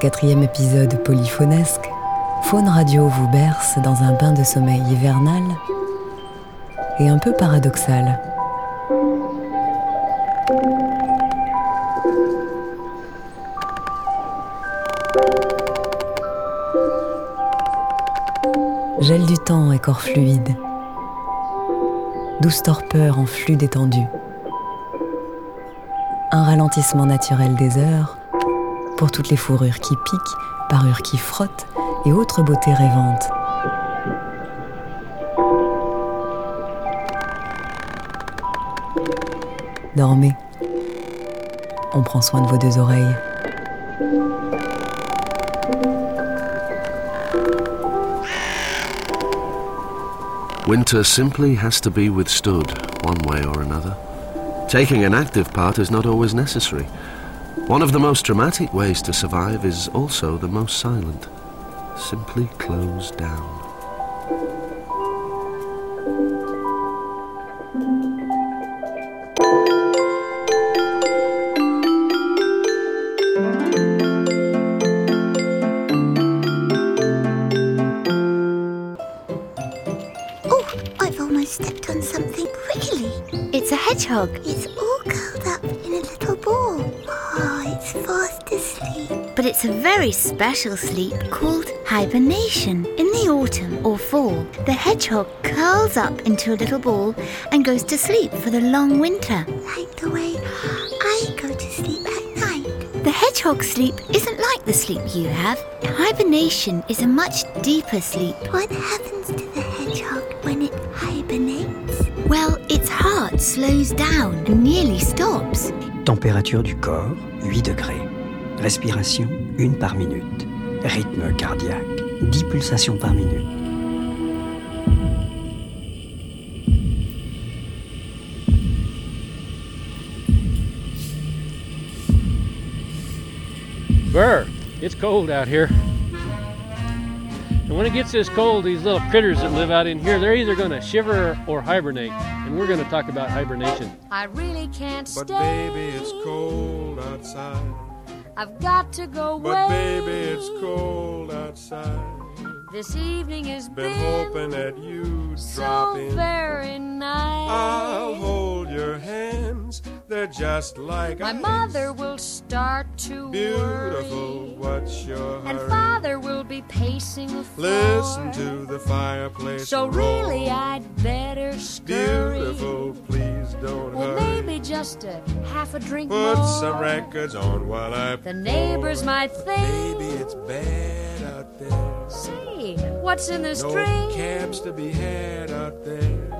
Quatrième épisode polyphonesque, Faune Radio vous berce dans un bain de sommeil hivernal et un peu paradoxal. Gel du temps et corps fluide. Douce torpeur en flux détendu. Un ralentissement naturel des heures pour toutes les fourrures qui piquent, parures qui frottent et autres beautés rêvantes. Dormez. On prend soin de vos deux oreilles. Winter simply has to be withstood, one way or another. Taking an active part is not always necessary. One of the most dramatic ways to survive is also the most silent. Simply close down. Oh, I've almost stepped on something, really. It's a hedgehog. It's all curled up But it's a very special sleep called hibernation. In the autumn or fall, the hedgehog curls up into a little ball and goes to sleep for the long winter. Like the way I go to sleep at night. The hedgehog sleep isn't like the sleep you have. Hibernation is a much deeper sleep. What happens to the hedgehog when it hibernates? Well, its heart slows down and nearly stops. Température du corps 8 degrés. Respiration 1 par minute. Rythme cardiaque 10 pulsations par minute. Burr, it's cold out here. And when it gets this cold, these little critters that live out in here, they're either going to shiver or hibernate. And we're going to talk about hibernation. I really can't But stay. baby, it's cold outside. I've got to go away. But baby, it's cold outside. This evening has Been been, hoping that you'd drop so in. very nice. I'll hold hands. They're just like My mother will start to Beautiful, worry, what's your and father will be pacing the floor. Listen to the fireplace. So roar. really, I'd better scurry. Beautiful, please don't Or hurry. maybe just a half a drink Put more. some records on while I. The neighbors might think. Maybe it's bad out there. Say, what's in this No drink? cabs to be had out there.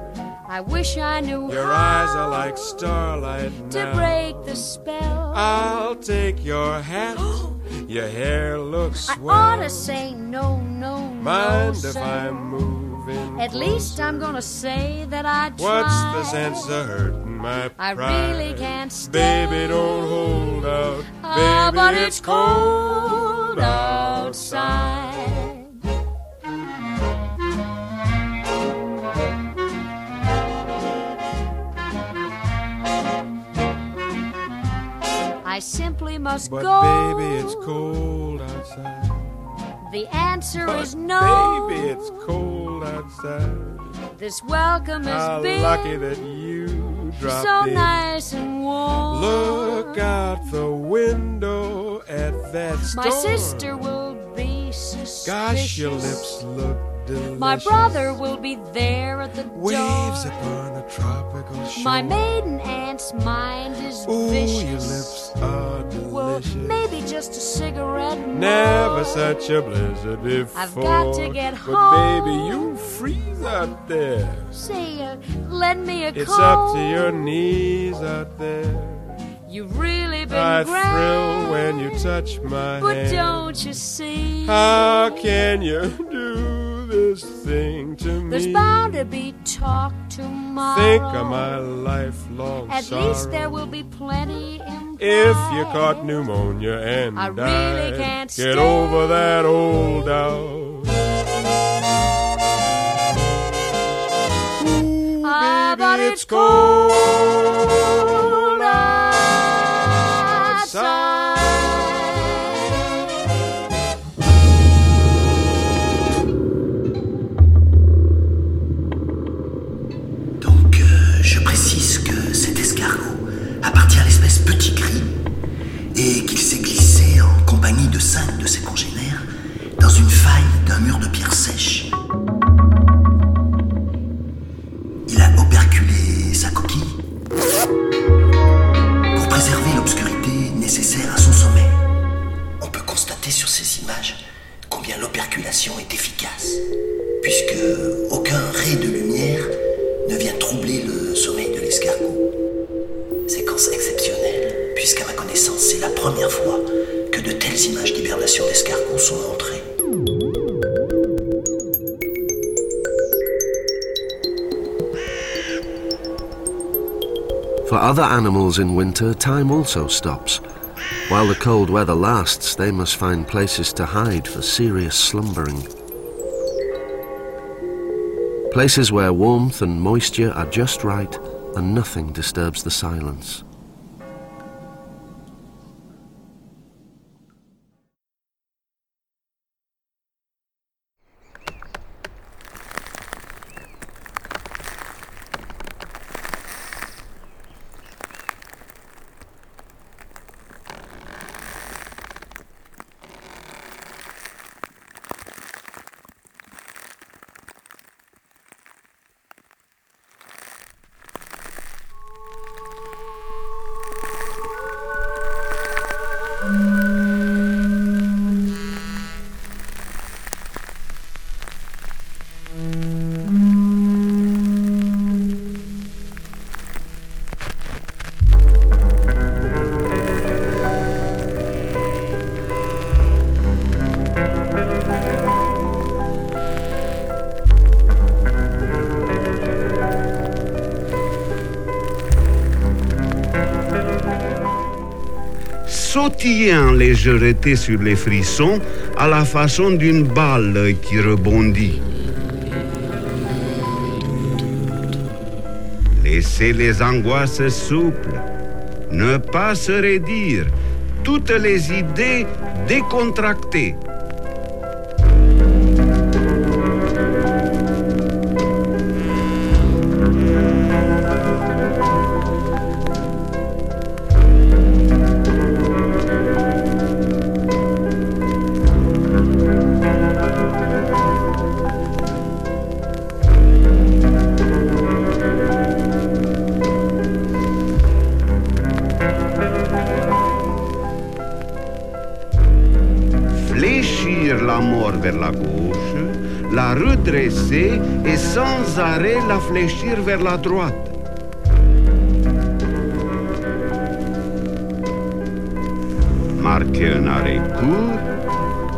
I wish I knew Your eyes are like starlight to now. break the spell. I'll take your hat. your hair looks swell. I swell. ought to say no, no, no. Mind sir. if I'm moving? At least? I'm gonna say that I tried. What's the sense of hurting my pride? I really can't stay. Baby, don't hold out. Ah, Baby, but it's it's cold outside. I simply must But go. baby, it's cold outside. The answer But is no. Baby, it's cold outside. This welcome How been lucky that you dropped so in. nice and warm. Look out the window at that storm. My sister will be suspicious. Gosh, your lips look delicious. My brother will be there at the Waves door. upon a tropical shore. My maiden aunt's mind is Ooh, vicious. your lips are well, maybe just a cigarette more. Never such a blizzard before. I've got to get But home. baby, you freeze out there. Say, uh, lend me a It's coat. up to your knees out there. You've really been I grand. thrill when you touch my But hand. don't you see? How can you do thing to me? There's bound to be talk tomorrow. Think of my lifelong At sorrow. least there will be plenty implied. If you caught pneumonia and I really can't get stay. over that old doubt. Ooh, Ah, baby, but it's cold outside. petit cri et qu'il s'est glissé en compagnie de cinq de ses congénères dans une faille d'un mur de pierre sèche. Other animals in winter, time also stops. While the cold weather lasts, they must find places to hide for serious slumbering. Places where warmth and moisture are just right and nothing disturbs the silence. Sautiller en légèreté sur les frissons à la façon d'une balle qui rebondit. Laissez les angoisses souples, ne pas se raidir, toutes les idées décontractées. Mort vers la gauche, la redresser et sans arrêt la fléchir vers la droite. Marquer un arrêt court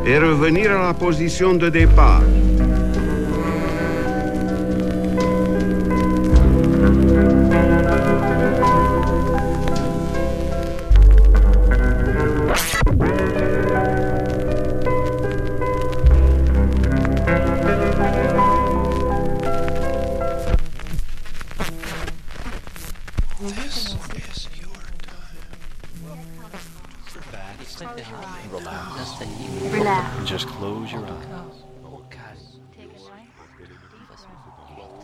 et revenir à la position de départ.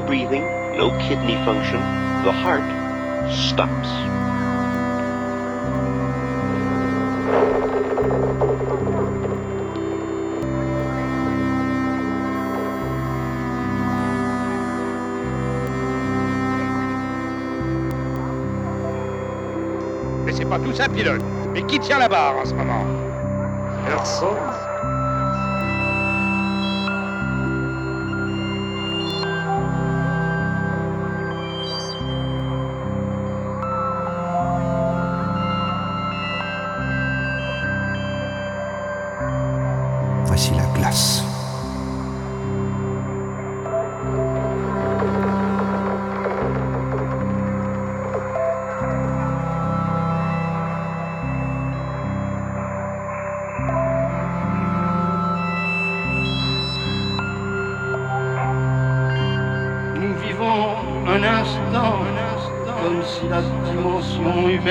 no breathing, no kidney function. The heart stops. Mais c'est pas tout ça, pilote. Mais qui tient la barre en ce moment Personne.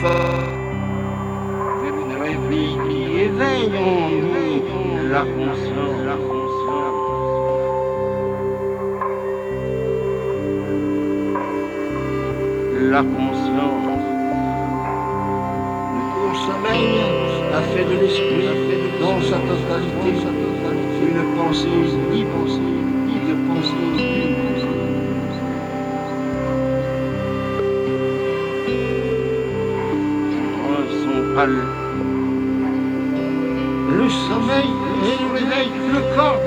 forces vers une rêverie qui éveille en nous la conscience. La conscience. Le sommeil a fait de l'esprit dans sa totalité une pensée ni pensée, ni de pensée ni pensée. Son. Le sommeil et le réveil, le corps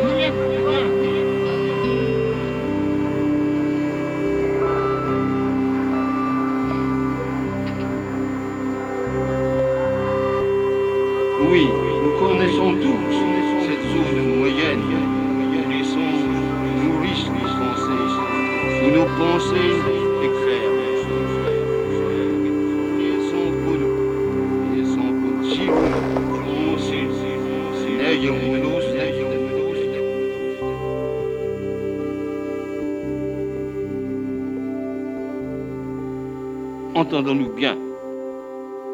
Entendons-nous bien.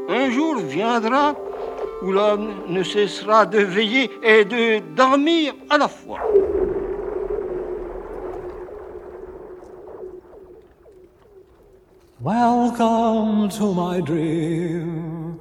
Un jour viendra où l'homme ne cessera de veiller et de dormir à la fois. Welcome to my dream.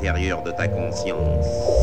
L'intérieur de ta conscience.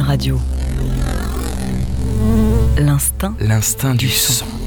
Radio. L'instinct L'instinct du son. son.